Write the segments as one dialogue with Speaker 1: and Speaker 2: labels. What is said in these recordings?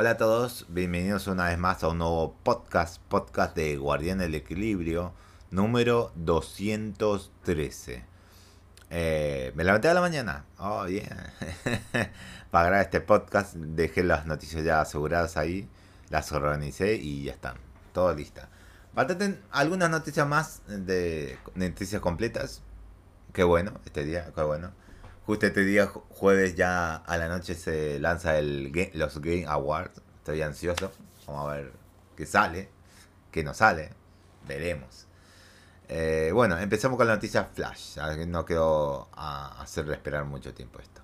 Speaker 1: Hola a todos, bienvenidos una vez más a un nuevo podcast, podcast de Guardián del Equilibrio, número 213. Eh, me levanté a la mañana, oh bien, para grabar este podcast, dejé las noticias ya aseguradas ahí, las organicé y ya están, todo lista. Faltan algunas noticias más de, noticias completas, qué bueno, este día, qué bueno. Justo este día, jueves ya a la noche se lanza el los Game Awards. Estoy ansioso. Vamos a ver qué sale, qué no sale. Veremos. Eh, bueno, empezamos con la noticia Flash. No quiero hacerle esperar mucho tiempo esto.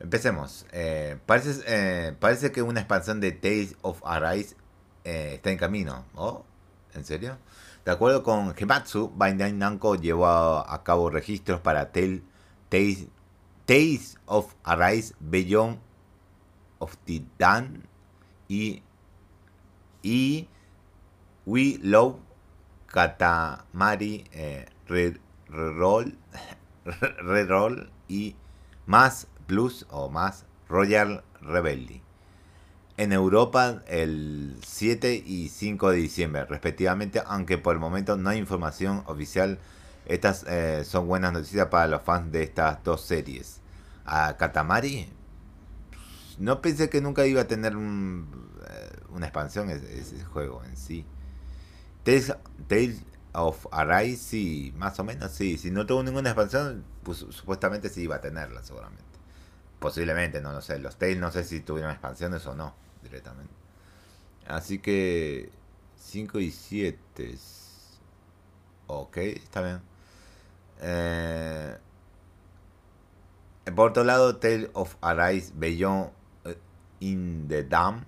Speaker 1: Empecemos. Eh, parece, eh, parece que una expansión de Tales of Arise está en camino. ¿Oh? ¿En serio? De acuerdo con Gematsu, Bandai Namco llevó a, cabo registros para Tales, Tales of Arise Beyond of the Dan y, y We Love Katamari eh, Reroll Re y más Plus o más Royal Rebellion. En Europa el 7 y 5 de diciembre respectivamente, aunque por el momento no hay información oficial estas eh, son buenas noticias para los fans de estas dos series. A Katamari, no pensé que nunca iba a tener eh, una expansión ese, juego en sí. Tales, of Arise, sí, más o menos, sí. Si no tuvo ninguna expansión, pues supuestamente sí iba a tenerla, seguramente. Posiblemente, no lo sé. Los Tales no sé si tuvieron expansiones o no, directamente. Así que 5 y 7. Ok, está bien. Eh, por otro lado, Tale of Arise Beyond eh, in the Dam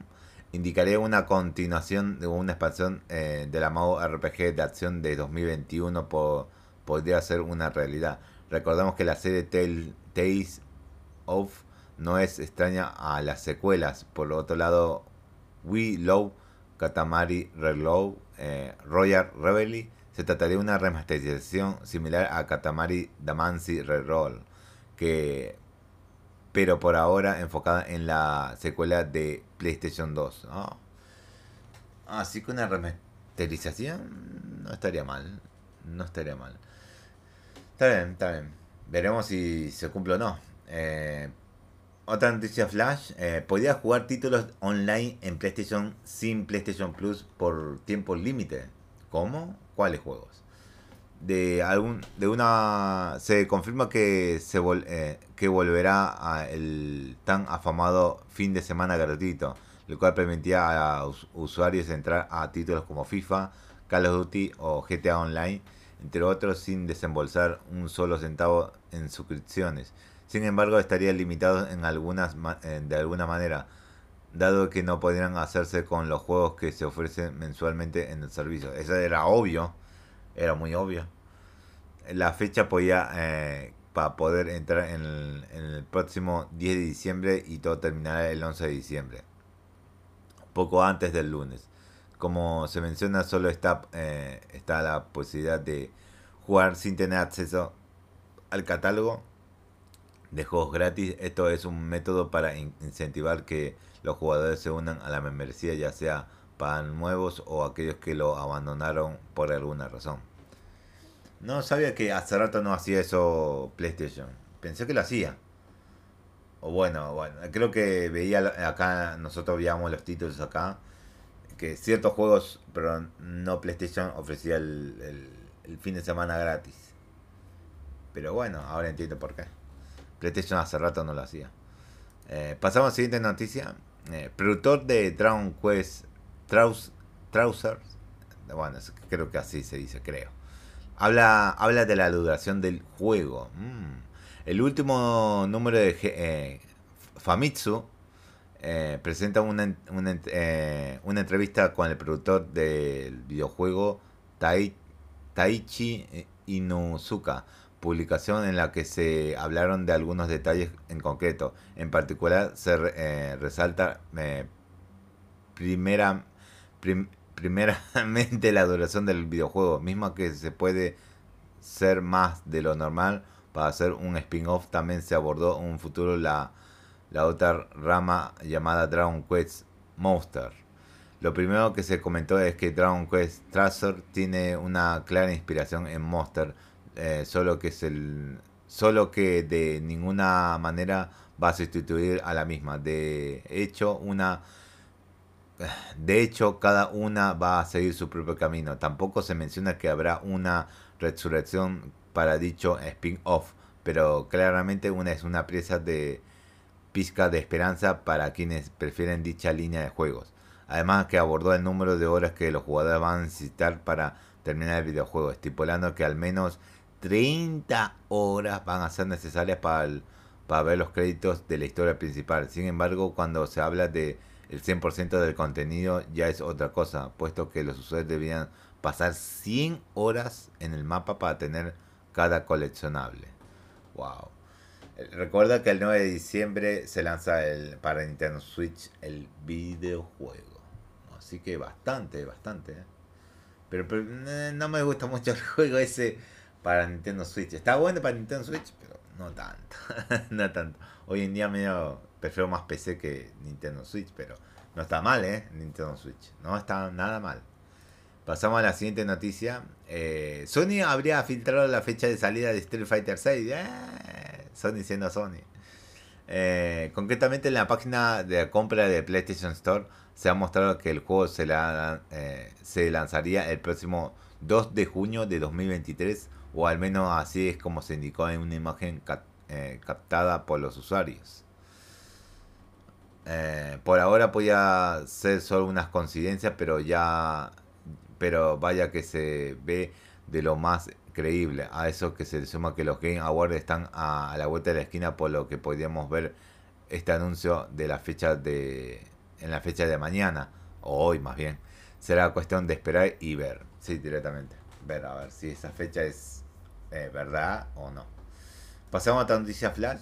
Speaker 1: indicaría una continuación de una expansión eh, del amado RPG de acción de 2021 podría ser una realidad. Recordemos que la serie Tales of no es extraña a las secuelas. Por otro lado, We Love Katamari Reload Royal Rebellion se trataría de una remasterización similar a Katamari Damacy Reroll, que pero por ahora enfocada en la secuela de PlayStation 2. Así que una remasterización no estaría mal. No estaría mal. Está bien, está bien. Veremos si se cumple o no. Eh, otra noticia flash. Eh, podía jugar títulos online en PlayStation sin PlayStation Plus por tiempo límite. ¿Cómo? ¿Cuáles juegos? De algún de una se confirma que se eh, que volverá a el tan afamado fin de semana gratuito, lo cual permitía a usuarios entrar a títulos como FIFA, Call of Duty o GTA Online, entre otros sin desembolsar un solo centavo en suscripciones. Sin embargo, estaría limitado en algunas de alguna manera dado que no podrían hacerse con los juegos que se ofrecen mensualmente en el servicio. Eso era obvio, era muy obvio. La fecha podía eh, para poder entrar en el, próximo 10 de diciembre y todo terminará el 11 de diciembre, poco antes del lunes. Como se menciona, solo está, eh, está la posibilidad de jugar sin tener acceso al catálogo de juegos gratis. Esto es un método para incentivar que los jugadores se unan a la membresía, ya sea para nuevos o aquellos que lo abandonaron por alguna razón. No sabía que hace rato no hacía eso PlayStation. Pensé que lo hacía. O bueno, bueno, creo que veía acá, nosotros veíamos los títulos acá, que ciertos juegos, pero no PlayStation, ofrecía el, el fin de semana gratis. Pero bueno, ahora entiendo por qué. PlayStation hace rato no lo hacía. Eh, pasamos a la siguiente noticia. Eh, productor de Dragon Quest Trousers. Bueno, creo que así se dice, creo. Habla, habla de la duración del juego. Mm. El último número de eh, Famitsu presenta una, una, una, entrevista con el productor del videojuego Tai, Taichi Inuzuka publicación en la que se hablaron de algunos detalles en concreto. En particular se eh, resalta eh, primera, primeramente la duración del videojuego, mismo que se puede ser más de lo normal para hacer un spin-off. También se abordó un futuro la, la otra rama llamada Dragon Quest Monster. Lo primero que se comentó es que Dragon Quest Tracer tiene una clara inspiración en Monster, eh, solo que es el solo que de ninguna manera va a sustituir a la misma. De hecho, una de hecho, cada una va a seguir su propio camino. Tampoco se menciona que habrá una resurrección para dicho spin-off, pero claramente una es una pieza de pizca de esperanza para quienes prefieren dicha línea de juegos. Además que abordó el número de horas que los jugadores van a necesitar para terminar el videojuego, estipulando que al menos 30 horas van a ser necesarias para, para ver los créditos de la historia principal. Sin embargo, cuando se habla de el 100% del contenido ya es otra cosa, puesto que los usuarios debían pasar 100 horas en el mapa para tener cada coleccionable. Wow. Recuerda que el 9 de diciembre se lanza el, para Nintendo Switch el videojuego. Así que bastante, bastante. ¿eh? Pero, eh, no me gusta mucho el juego ese para Nintendo Switch. Está bueno para Nintendo Switch, pero no tanto. no tanto. Hoy en día medio prefiero más PC que Nintendo Switch, pero no está mal, ¿eh? Nintendo Switch. No está nada mal. Pasamos a la siguiente noticia. Eh, Sony habría filtrado la fecha de salida de Street Fighter 6. Eh, Sony siendo Sony. Eh, concretamente en la página de compra de PlayStation Store se ha mostrado que el juego se, la, se lanzaría el próximo 2 de junio de 2023 o al menos así es como se indicó en una imagen captada por los usuarios. Eh, por ahora podía ser solo unas coincidencias, pero ya, pero vaya que se ve de lo más creíble. A eso que se le suma que los Game Awards están a, la vuelta de la esquina, por lo que podríamos ver este anuncio de la fecha de, en la fecha de mañana o hoy más bien. Será cuestión de esperar y ver, sí, directamente, ver a ver si esa fecha es eh, verdad o no. Pasamos a otra noticia flash.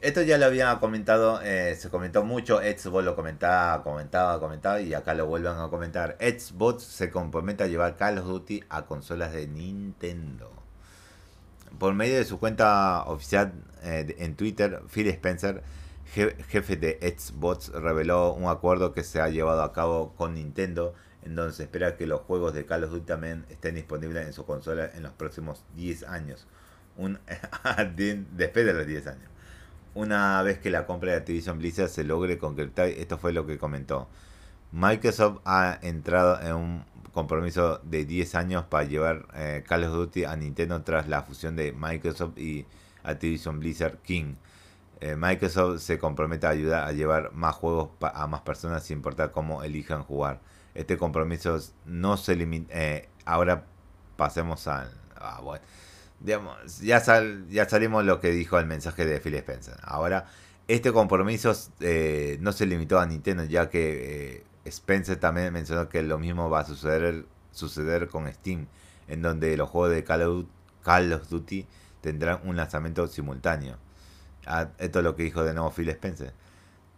Speaker 1: Esto ya lo había comentado, eh, se comentó mucho, Xbox lo comentaba, comentaba, comentaba y acá lo vuelvan a comentar. Xbox se compromete a llevar Call of Duty a consolas de Nintendo. Por medio de su cuenta oficial eh, en Twitter, Phil Spencer, jefe de Xbox, reveló un acuerdo que se ha llevado a cabo con Nintendo, en donde se espera que los juegos de Call of Duty también estén disponibles en su consola en los próximos 10 años. Un, después de los 10 años una vez que la compra de Activision Blizzard se logre concretar, esto fue lo que comentó. Microsoft ha entrado en un compromiso de 10 años para llevar eh, Call of Duty a Nintendo tras la fusión de Microsoft y Activision Blizzard King. Eh, Microsoft se compromete a ayudar a llevar más juegos a más personas sin importar cómo elijan jugar. Este compromiso no se limita. Eh, ahora pasemos al. Ah, bueno digamos, ya, sal, ya salimos lo que dijo el mensaje de Phil Spencer. Ahora, este compromiso eh, no se limitó a Nintendo, ya que eh, Spencer también mencionó que lo mismo va a suceder, suceder con Steam, en donde los juegos de Call of, Call of Duty tendrán un lanzamiento simultáneo. Ah, esto es lo que dijo de nuevo Phil Spencer.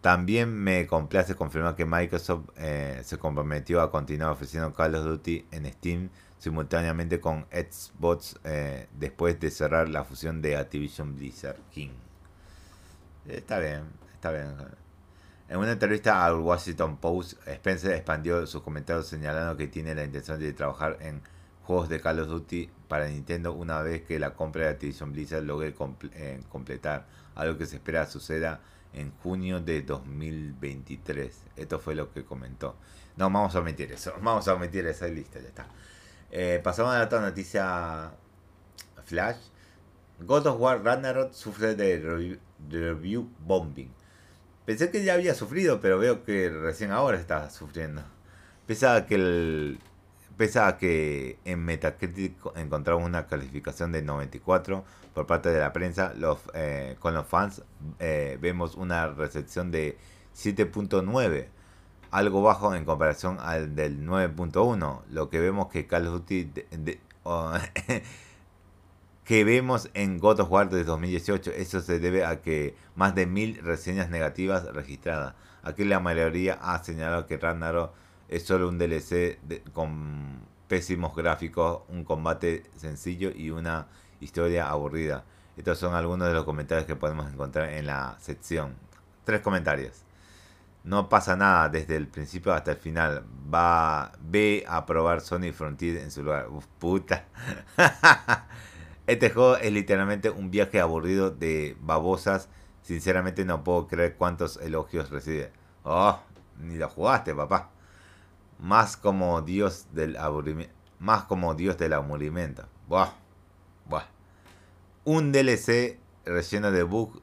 Speaker 1: También me complace confirmar que Microsoft eh, se comprometió a continuar ofreciendo Call of Duty en Steam simultáneamente con Xbox eh, después de cerrar la fusión de Activision Blizzard King. Está bien, está bien. En una entrevista al Washington Post, Spencer expandió sus comentarios señalando que tiene la intención de trabajar en juegos de Call of Duty para Nintendo una vez que la compra de Activision Blizzard logre eh, completar, algo que se espera suceda en junio de 2023. Esto fue lo que comentó. No, vamos a omitir eso, vamos a omitir esa lista, ya está. Eh, pasamos a otra noticia flash. God of War Ragnarok sufre de review, bombing. Pensé que ya había sufrido, pero veo que recién ahora está sufriendo. Pese a que el, pese a que en Metacritic encontramos una calificación de 94 por parte de la prensa, eh, con los fans eh, vemos una recepción de 7.9 algo bajo en comparación al del 9.1. Lo que vemos que Call of Duty que vemos en God of War de 2018, eso se debe a que más de mil reseñas negativas registradas. Aquí la mayoría ha señalado que Ragnarok es solo un DLC con pésimos gráficos, un combate sencillo y una historia aburrida. Estos son algunos de los comentarios que podemos encontrar en la sección. Tres comentarios. No pasa nada desde el principio hasta el final. Va, ve a probar Sonic Frontier en su lugar. Uf, puta. este juego es literalmente un viaje aburrido de babosas. Sinceramente no puedo creer cuántos elogios recibe. Oh, ni lo jugaste, papá. Más como Dios del aburrimiento. Más como Dios del aburrimiento. Buah. Buah. Un DLC relleno de bugs.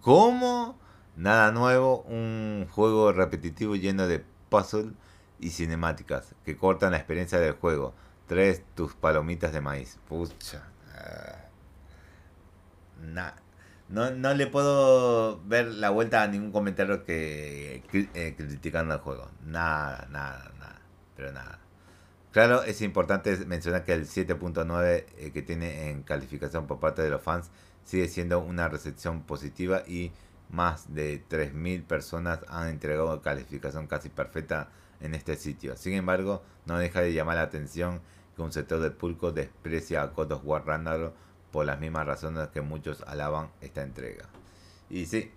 Speaker 1: ¿Cómo? Nada nuevo, un juego repetitivo lleno de puzzles y cinemáticas que cortan la experiencia del juego. Tres tus palomitas de maíz. Pucha. Ah. No, no le puedo ver la vuelta a ningún comentario que eh, criticando el juego. Nada, nada, nada. Pero nada. Claro, es importante mencionar que el 7.9 eh, que tiene en calificación por parte de los fans sigue siendo una recepción positiva y más de 3.000 personas han entregado calificación casi perfecta en este sitio. Sin embargo, no deja de llamar la atención que un sector del público desprecia a of War por las mismas razones que muchos alaban esta entrega. Y sí,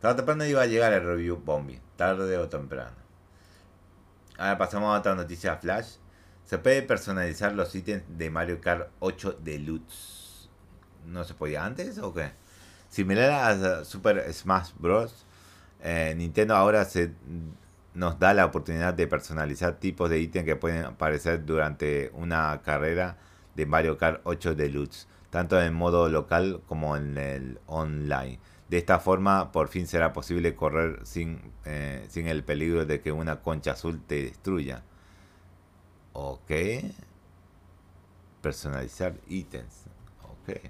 Speaker 1: tarde o temprano iba a llegar el review Bombi, tarde o temprano. Ahora pasamos a otra noticia flash. Se puede personalizar los ítems de Mario Kart 8 Deluxe. ¿No se podía antes o qué? Similar a Super Smash Bros. Eh, Nintendo ahora se nos da la oportunidad de personalizar tipos de ítems que pueden aparecer durante una carrera de Mario Kart 8 Deluxe, tanto en modo local como en el online. De esta forma, por fin será posible correr sin, eh, sin el peligro de que una concha azul te destruya. Ok. Personalizar ítems. Ok.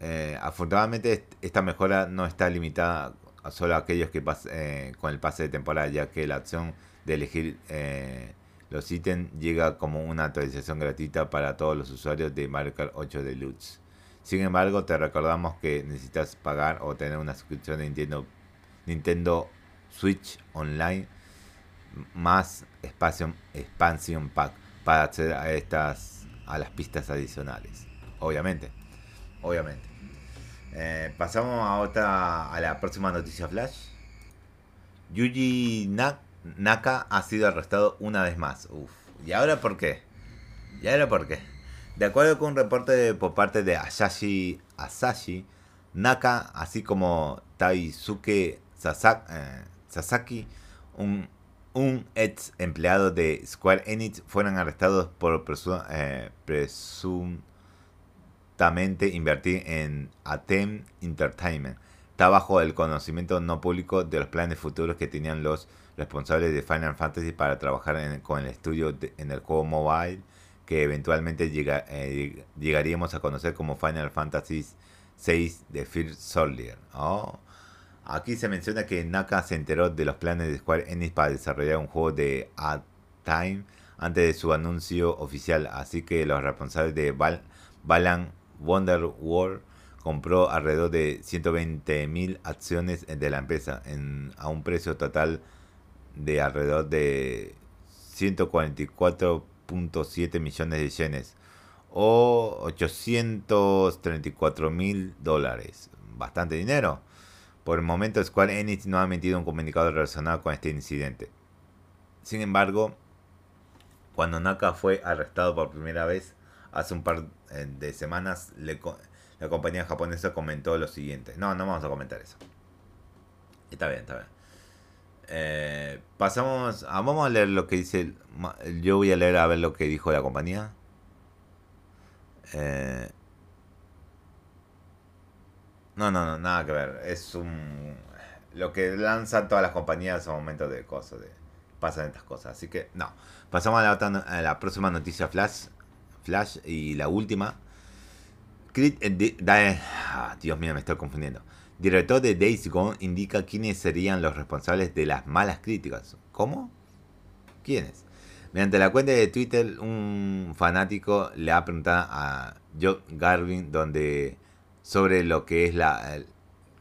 Speaker 1: Eh, afortunadamente esta mejora no está limitada a solo a aquellos que pasen eh, con el pase de temporada, ya que la opción de elegir los ítems llega como una actualización gratuita para todos los usuarios de Mario Kart 8 Deluxe. Sin embargo, te recordamos que necesitas pagar o tener una suscripción de Nintendo, Nintendo Switch Online más espacio, expansion pack para acceder a estas a las pistas adicionales. Obviamente obviamente. Eh, pasamos a otra, a la próxima noticia flash. Yuji Naka ha sido arrestado una vez más. Uf. ¿Y ahora por qué? ¿Y ahora por qué? De acuerdo con un reporte por parte de Asashi, Asashi Naka, así como Taisuke eh, Sasaki, un, ex empleado de Square Enix, fueron arrestados por eh, presunción invertir en Atem Entertainment. Está bajo el conocimiento no público de los planes futuros que tenían los responsables de Final Fantasy para trabajar con el estudio en el juego mobile que eventualmente eh, llegaríamos a conocer como Final Fantasy VI de First Soldier. Oh. Aquí se menciona que Naka se enteró de los planes de Square Enix para desarrollar un juego de A-Time antes de su anuncio oficial, así que los responsables de Balan Wonder World compró alrededor de 120.000 acciones de la empresa en, a un precio total de alrededor de 144.7 millones de yenes o 834 mil dólares. Bastante dinero. Por el momento Square Enix no ha emitido un comunicado relacionado con este incidente. Sin embargo, cuando Naka fue arrestado por primera vez, hace un par eh, de semanas la compañía japonesa comentó lo siguiente. No, no vamos a comentar eso. Está bien, está bien. Eh, pasamos a, vamos a leer lo que dice. Yo voy a leer a ver lo que dijo la compañía. Eh, no, no, no, nada que ver. Es un. Lo que lanzan todas las compañías en momentos de cosas. De, pasan estas cosas. Así que, no. Pasamos a la, a la próxima noticia flash. Flash y la última. Eh, ah, Dios mío, me estoy confundiendo. Director de Days Gone indica quiénes serían los responsables de las malas críticas. ¿Cómo? ¿Quiénes? Mediante la cuenta de Twitter, un fanático le ha preguntado a Joe Garvin donde sobre lo que es la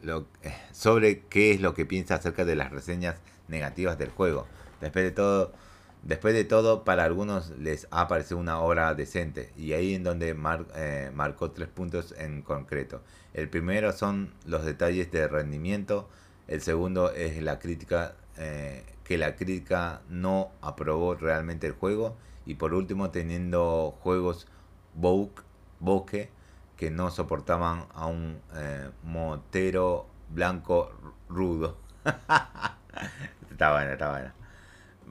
Speaker 1: lo, eh, sobre qué es lo que piensa acerca de las reseñas negativas del juego. Después de todo, Después de todo, para algunos les ha parecido una obra decente y ahí en donde eh, marcó tres puntos en concreto. El primero son los detalles de rendimiento. El segundo es la crítica, eh, que la crítica no aprobó realmente el juego. Y por último, teniendo juegos bokeh que no soportaban a un eh, motero blanco rudo. está bueno, está bueno.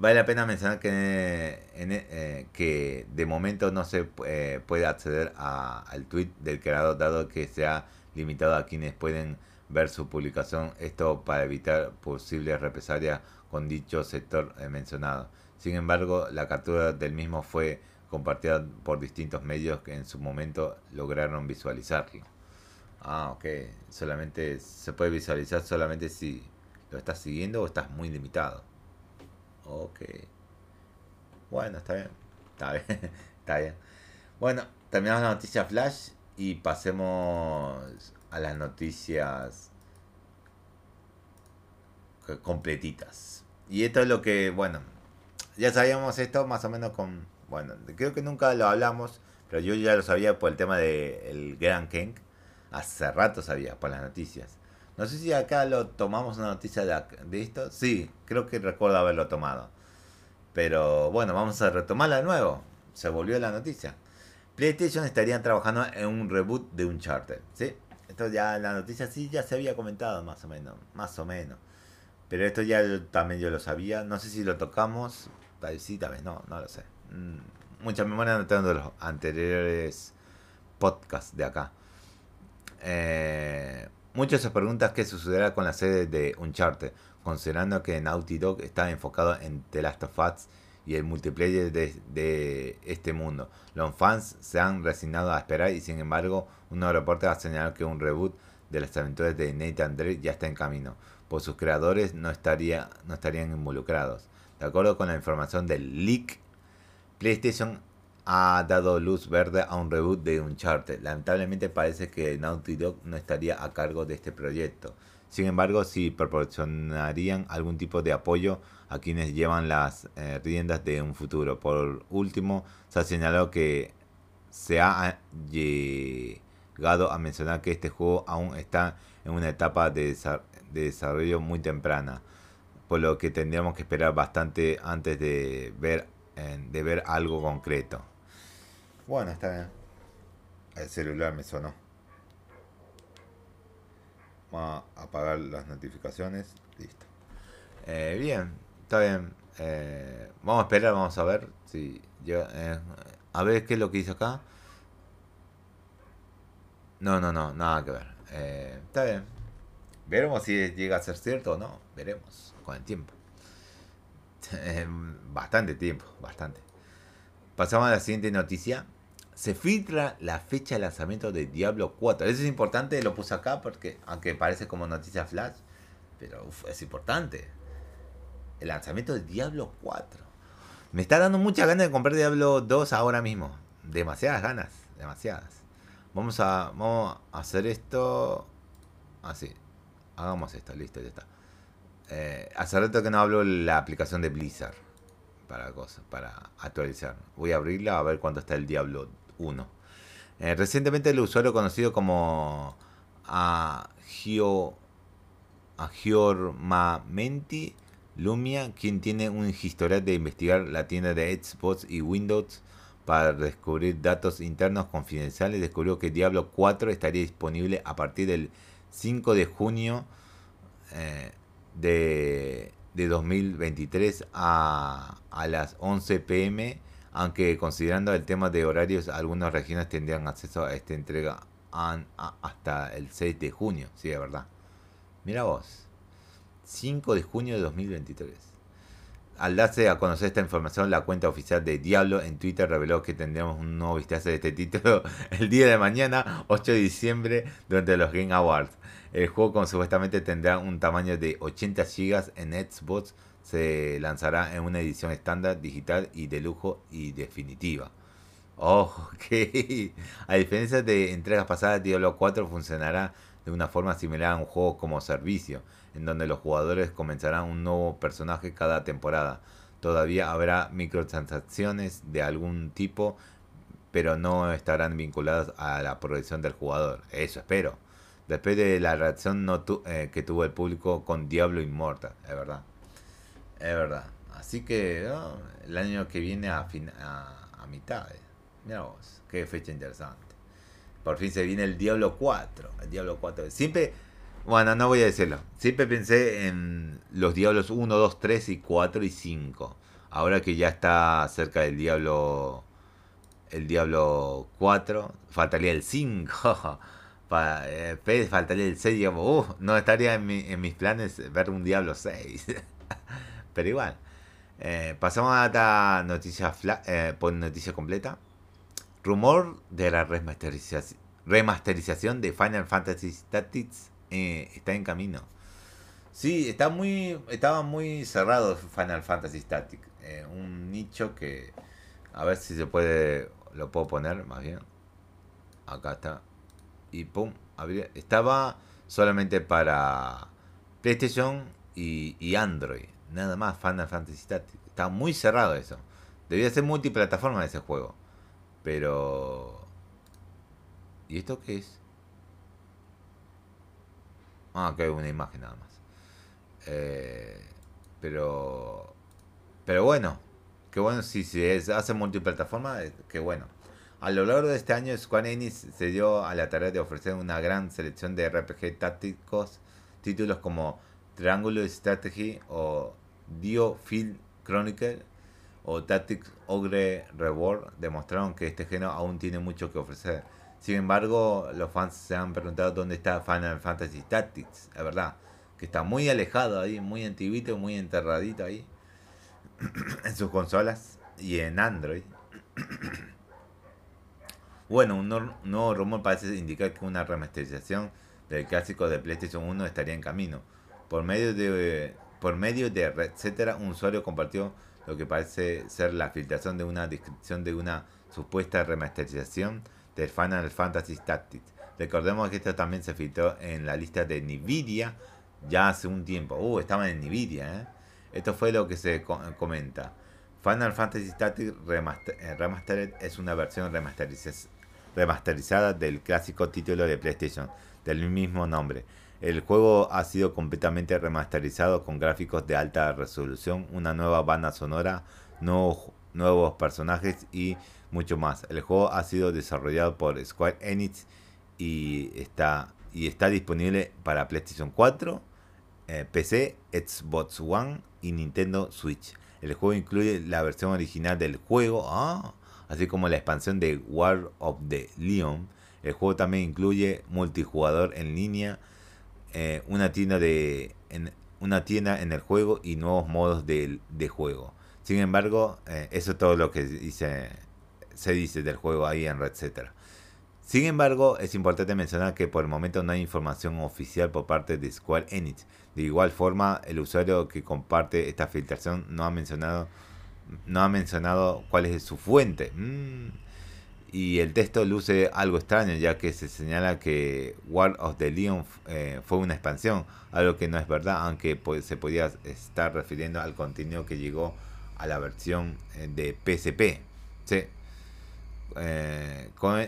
Speaker 1: Vale la pena mencionar que, eh, que de momento no se eh, puede acceder al tweet del creador dado que se ha limitado a quienes pueden ver su publicación, esto para evitar posibles represalias con dicho sector mencionado. Sin embargo, la captura del mismo fue compartida por distintos medios que en su momento lograron visualizarlo. Ah, ok. Solamente se puede visualizar solamente si lo estás siguiendo o estás muy limitado. Ok. Bueno, está bien. Está bien. está bien. Bueno, terminamos la noticia flash y pasemos a las noticias completitas. Y esto es lo que, bueno, ya sabíamos esto más o menos con bueno, creo que nunca lo hablamos, pero yo ya lo sabía por el tema del Gran King. Hace rato sabía por las noticias. No sé si acá lo tomamos una noticia de, esto. Sí, creo que recuerdo haberlo tomado. Pero bueno, vamos a retomarla de nuevo. Se volvió la noticia. PlayStation estarían trabajando en un reboot de Uncharted. ¿sí? Esto ya la noticia sí ya se había comentado más o menos. Más o menos. Pero esto ya también yo lo sabía. No sé si lo tocamos. Tal vez sí, tal vez no, no lo sé. Mm, mucha memoria no tengo de los anteriores podcasts de acá. Eh, muchos se preguntan qué sucederá con la sede de Uncharted, considerando que Naughty Dog está enfocado en The Last of Us y el multiplayer de, este mundo. Los fans se han resignado a esperar y sin embargo un reporte ha señalado que un reboot de las aventuras de Nathan Drake ya está en camino, pues sus creadores no, estaría, no estarían involucrados. De acuerdo con la información del leak PlayStation ha dado luz verde a un reboot de Uncharted. Lamentablemente parece que Naughty Dog no estaría a cargo de este proyecto. Sin embargo, sí proporcionarían algún tipo de apoyo a quienes llevan las eh, riendas de un futuro. Por último, se ha señalado que se ha llegado a mencionar que este juego aún está en una etapa de, desarrollo muy temprana, por lo que tendríamos que esperar bastante antes de ver de ver algo concreto. Bueno, está bien. El celular me sonó. Vamos a apagar las notificaciones. Listo. Eh, bien, está bien. Eh, vamos a esperar, vamos a ver si eh, a ver qué es lo que hizo acá. No, no, no, nada que ver. está bien. Veremos si llega a ser cierto o no. Veremos con el tiempo. bastante tiempo, bastante. Pasamos a la siguiente noticia. Se filtra la fecha de lanzamiento de Diablo 4. Eso es importante, lo puse acá porque, aunque parece como noticia flash, pero es importante. El lanzamiento de Diablo 4. Me está dando muchas ganas de comprar Diablo 2 ahora mismo. Demasiadas ganas, demasiadas. Vamos a, vamos a hacer esto así. Hagamos esto, listo, ya está. Eh, hace rato que no hablo la aplicación de Blizzard para cosas, para actualizar. Voy a abrirla a ver cuánto está el Diablo 1. Eh, recientemente el usuario conocido como Agio, Agiormamenti Lumia, quien tiene un historial de investigar la tienda de Xbox y Windows para descubrir datos internos confidenciales, descubrió que Diablo 4 estaría disponible a partir del 5 de junio eh, de, de 2023 a, a las 11 pm, aunque considerando el tema de horarios, algunas regiones tendrían acceso a esta entrega hasta el 6 de junio, sí, es verdad. Mira vos, 5 de junio de 2023. Al darse a conocer esta información, la cuenta oficial de Diablo en Twitter reveló que tendríamos un nuevo vistazo de este título el día de mañana, 8 de diciembre, durante los Game Awards. El juego, supuestamente tendrá un tamaño de 80 GB en Xbox, se lanzará en una edición estándar, digital y de lujo y definitiva. Oh, ok. A diferencia de entregas pasadas, Diablo 4 funcionará de una forma similar a un juego como servicio, en donde los jugadores comenzarán un nuevo personaje cada temporada. Todavía habrá microtransacciones de algún tipo, pero no estarán vinculadas a la progresión del jugador. Eso espero. después de la reacción no eh, que tuvo el público con Diablo Immortal, es verdad. Es verdad. Así que el año que viene a, a, mitad. Eh. Mira vos, qué fecha interesante. Por fin se viene el Diablo 4. El Diablo 4. Siempre, bueno, no voy a decirlo. Siempre pensé en los Diablos 1, 2, 3 y 4 y 5. Ahora que ya está cerca del Diablo el Diablo 4, faltaría el 5. Para, eh, faltaría el 6, digamos, uh, no estaría en, en, mis planes ver un Diablo 6. Pero igual. Eh, pasamos a la noticia, eh, por noticia completa. Rumor de la remasterización, remasterización de Final Fantasy Tactics eh, está en camino. Sí, está muy, estaba muy cerrado Final Fantasy Tactics. Eh, un nicho que, a ver si se puede, lo puedo poner más bien. Acá está. Y pum, estaba solamente para PlayStation y Android. Nada más Final Fantasy Tactics. Está muy cerrado eso. Debía ser multiplataforma ese juego. Pero... ¿Y esto qué es? Ah, que hay una imagen nada más. Eh, pero... Pero bueno. Qué bueno si se hace multiplataforma. Eh, qué bueno. A lo largo de este año, Square Enix se dio a la tarea de ofrecer una gran selección de RPG tácticos, títulos como Triangular Strategy o Dio Field Chronicle o Tactics Ogre Reward demostraron que este género aún tiene mucho que ofrecer. Sin embargo, los fans se han preguntado dónde está Final Fantasy Tactics, es verdad, que está muy alejado ahí, muy antiguito, muy enterradito ahí en sus consolas y en Android. bueno, un nuevo rumor parece indicar que una remasterización del clásico de PlayStation 1 estaría en camino. Por medio de por medio de etcétera, un usuario compartió lo que parece ser la filtración de una descripción de una supuesta remasterización de Final Fantasy Tactics. Recordemos que esto también se filtró en la lista de Nvidia ya hace un tiempo. Uh, estaba en Nvidia, ¿eh? Esto fue lo que se comenta. Final Fantasy Tactics eh, Remastered es una versión remasterizada del clásico título de PlayStation del mismo nombre. El juego ha sido completamente remasterizado con gráficos de alta resolución, una nueva banda sonora, nuevos, personajes y mucho más. El juego ha sido desarrollado por Square Enix y está, y está disponible para PlayStation 4, eh, PC, Xbox One y Nintendo Switch. El juego incluye la versión original del juego, ah, así como la expansión de War of the Leon. El juego también incluye multijugador en línea, eh, una tienda de en, una tienda en el juego y nuevos modos de, juego. Sin embargo, eh, eso es todo lo que dice, se dice del juego ahí en Red Sin embargo, es importante mencionar que por el momento no hay información oficial por parte de Square Enix. De igual forma, el usuario que comparte esta filtración no ha mencionado no ha mencionado cuál es su fuente. Mm y el texto luce algo extraño ya que se señala que War of the Leon eh, fue una expansión, algo que no es verdad, aunque se podía estar refiriendo al contenido que llegó a la versión eh, de PSP. Eh, con,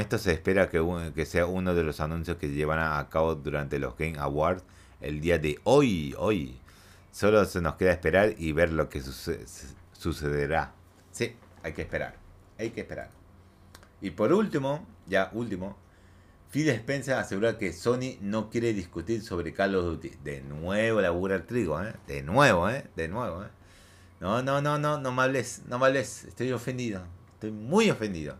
Speaker 1: esto se espera que, sea uno de los anuncios que llevarán a cabo durante los Game Awards el día de hoy. hoy. Solo se nos queda esperar y ver lo que sucederá. Sí, hay que esperar. Hay que esperar. Y por último, ya último, Phil Spencer asegura que Sony no quiere discutir sobre Call of Duty. De nuevo labura el trigo, ¿eh? De nuevo, ¿eh? De nuevo, ¿eh? No, no, no, no, no me no me. Estoy ofendido. Estoy muy ofendido.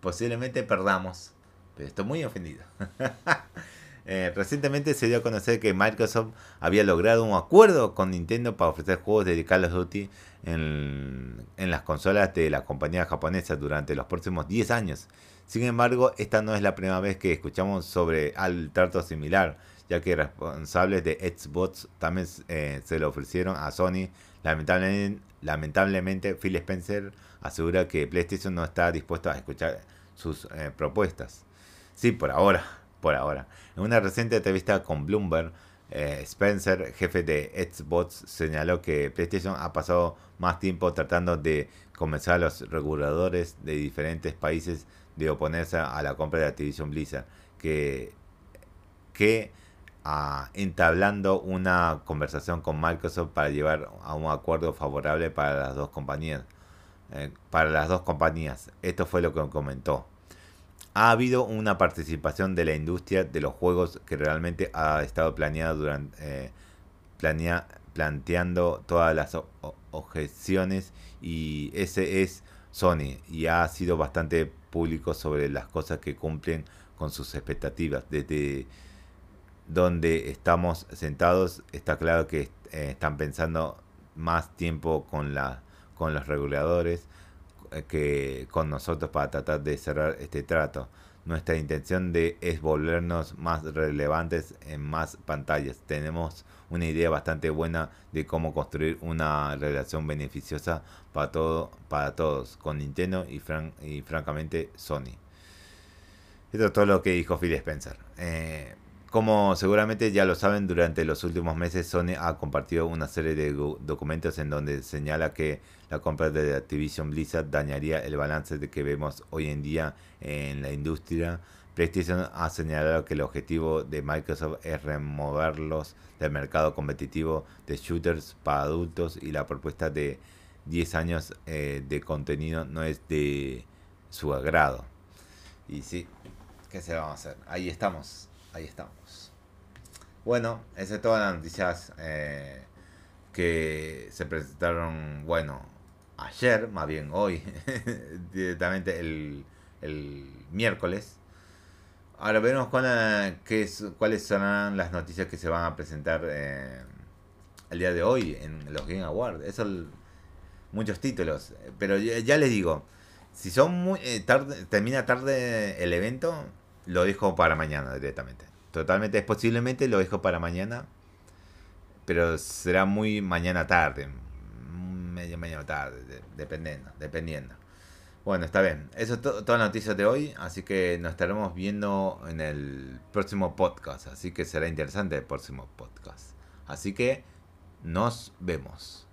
Speaker 1: Posiblemente perdamos, pero estoy muy ofendido. Eh, recientemente se dio a conocer que Microsoft había logrado un acuerdo con Nintendo para ofrecer juegos de Call of Duty en, las consolas de la compañía japonesa durante los próximos 10 años. Sin embargo, esta no es la primera vez que escuchamos sobre al trato similar, ya que responsables de Xbox también eh, se lo ofrecieron a Sony. Lamentablemente, lamentablemente, Phil Spencer asegura que PlayStation no está dispuesto a escuchar sus eh, propuestas. Sí, por ahora, por ahora. En una reciente entrevista con Bloomberg, eh, Spencer, jefe de Xbox, señaló que PlayStation ha pasado más tiempo tratando de convencer a los reguladores de diferentes países de oponerse a la compra de Activision Blizzard que que ah, entablando una conversación con Microsoft para llevar a un acuerdo favorable para las dos compañías. Eh, para las dos compañías. Esto fue lo que comentó. Ha habido una participación de la industria de los juegos que realmente ha estado planeada durante eh, planea, planteando todas las objeciones y ese es Sony y ha sido bastante público sobre las cosas que cumplen con sus expectativas. Desde donde estamos sentados está claro que eh, están pensando más tiempo con, la, con los reguladores que con nosotros para tratar de cerrar este trato. Nuestra intención de es volvernos más relevantes en más pantallas. Tenemos una idea bastante buena de cómo construir una relación beneficiosa para todo, para todos, con Nintendo y, y francamente Sony. Esto es todo lo que dijo Phil Spencer. Eh, como seguramente ya lo saben, durante los últimos meses Sony ha compartido una serie de documentos en donde señala que la compra de Activision Blizzard dañaría el balance de que vemos hoy en día en la industria. PlayStation ha señalado que el objetivo de Microsoft es removerlos del mercado competitivo de shooters para adultos y la propuesta de 10 años eh, de contenido no es de su agrado. Y sí, ¿qué se va a hacer? Ahí estamos ahí estamos. Bueno, esas son todas las noticias eh, que se presentaron, bueno, ayer, más bien hoy, directamente el, miércoles. Ahora veremos qué cuáles serán las noticias que se van a presentar eh, el día de hoy en los Game Awards. Eso, muchos títulos. Pero ya, les digo, si son muy eh, tarde, termina tarde el evento, lo dejo para mañana directamente. Totalmente, es posiblemente lo dejo para mañana. Pero será muy mañana tarde. Medio, medio tarde. dependiendo, dependiendo. Bueno, está bien. Eso es todas las noticias de hoy. Así que nos estaremos viendo en el próximo podcast. Así que será interesante el próximo podcast. Así que nos vemos.